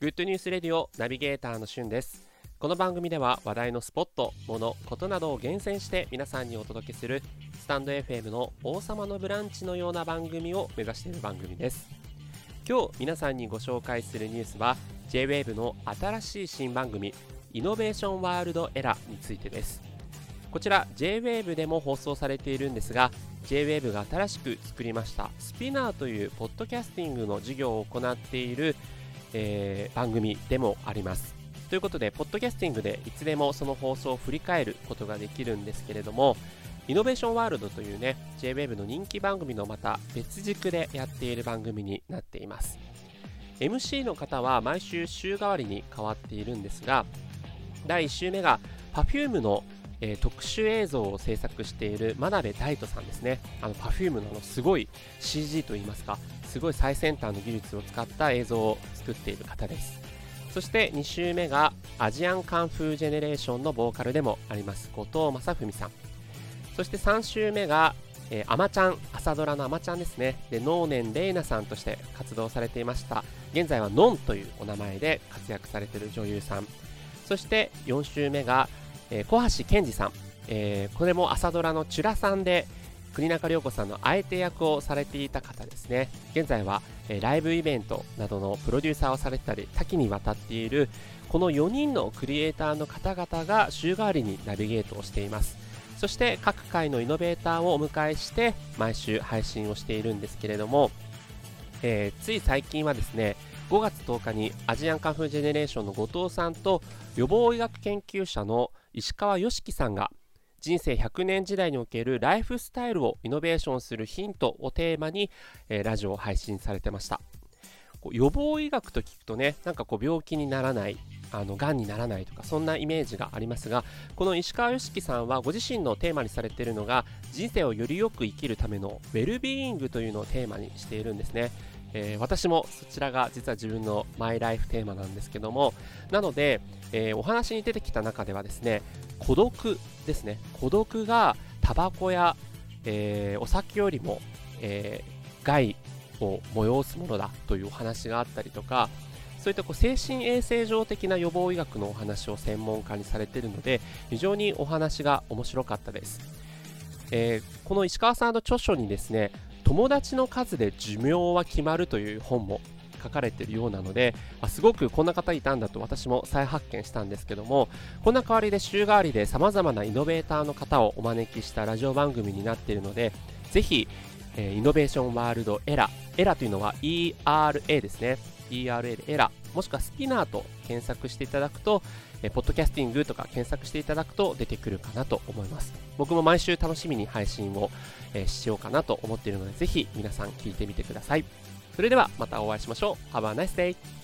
Good News Radio ナビゲーターのしゅんです。この番組では話題のスポット、もの、ことなどを厳選して皆さんにお届けするスタンド FM の王様のブランチのような番組を目指している番組です。今日皆さんにご紹介するニュースは JWAVE の新しい新番組 Innovation World ERA についてです。こちら JWAVE でも放送されているんですが JWAVE が新しく作りました SPINEAR というポッドキャスティングの事業を行っている、えー、番組でもあります。ということでポッドキャスティングでいつでもその放送を振り返ることができるんですけれどもイノベーションワールドというね JWAVE の人気番組のまた別軸でやっている番組になっています。MC の方は毎週週替わりに変わっているんですが第1週目が Perfume のえー、特殊映像を制作している真鍋大斗さんですね。あの Perfume ののすごい CG といいますか、すごい最先端の技術を使った映像を作っている方です。そして2週目がアジアンカンフージェネレーションのボーカルでもあります後藤正文さん。そして3週目がえー、アマちゃん、朝ドラのアマちゃんですね。で、能年玲奈さんとして活動されていました。現在はノンというお名前で活躍されている女優さん。そして4週目が、えー、小橋健二さん、えー、これも朝ドラのチュラさんで国中涼子さんの相手役をされていた方ですね。現在は、えー、ライブイベントなどのプロデューサーをされてたり多岐にわたっているこの4人のクリエイターの方々が週替わりにナビゲートをしています。そして各界のイノベーターをお迎えして毎週配信をしているんですけれども、えー、つい最近はですね5月10日にアジアンカンフージェネレーションの後藤さんと予防医学研究者の石川良樹さんが人生100年時代におけるライフスタイルをイノベーションするヒントをテーマに、えー、ラジオを配信されてました。予防医学と聞くとねなんかこう病気にならないあの癌にならないとかそんなイメージがありますがこの石川良樹さんはご自身のテーマにされているのが人生をよりよく生きるためのウェルビーイングというのをテーマにしているんですね。えー、私もそちらが実は自分のマイライフテーマなんですけどもなので、えー、お話に出てきた中ではですね孤独ですね。孤独がタバコや、えー、お酒よりも、え害を催すものだというお話があったりとかそういったこう精神衛生上的な予防医学のお話を専門家にされているので非常にお話が面白かったです、えー、この石川さんの著書にですね友達の数で寿命は決まるという本も書かれているようなので、あ、すごくこんな方いたんだと私も再発見したんですけどもこんな代わりで週替わりでさまざまなイノベーターの方をお招きしたラジオ番組になっているのでぜひ、えー、イノベーションワールドエラエラというのは ERA ですね。ERA でエラもしくはスピナーと検索していただくと、えー、ポッドキャスティングとか検索していただくと出てくるかなと思います。僕も毎週楽しみに配信を、え、しようかなと思っているのでぜひ皆さん聞いてみてください。それではまたお会いしましょう。Have a nice day!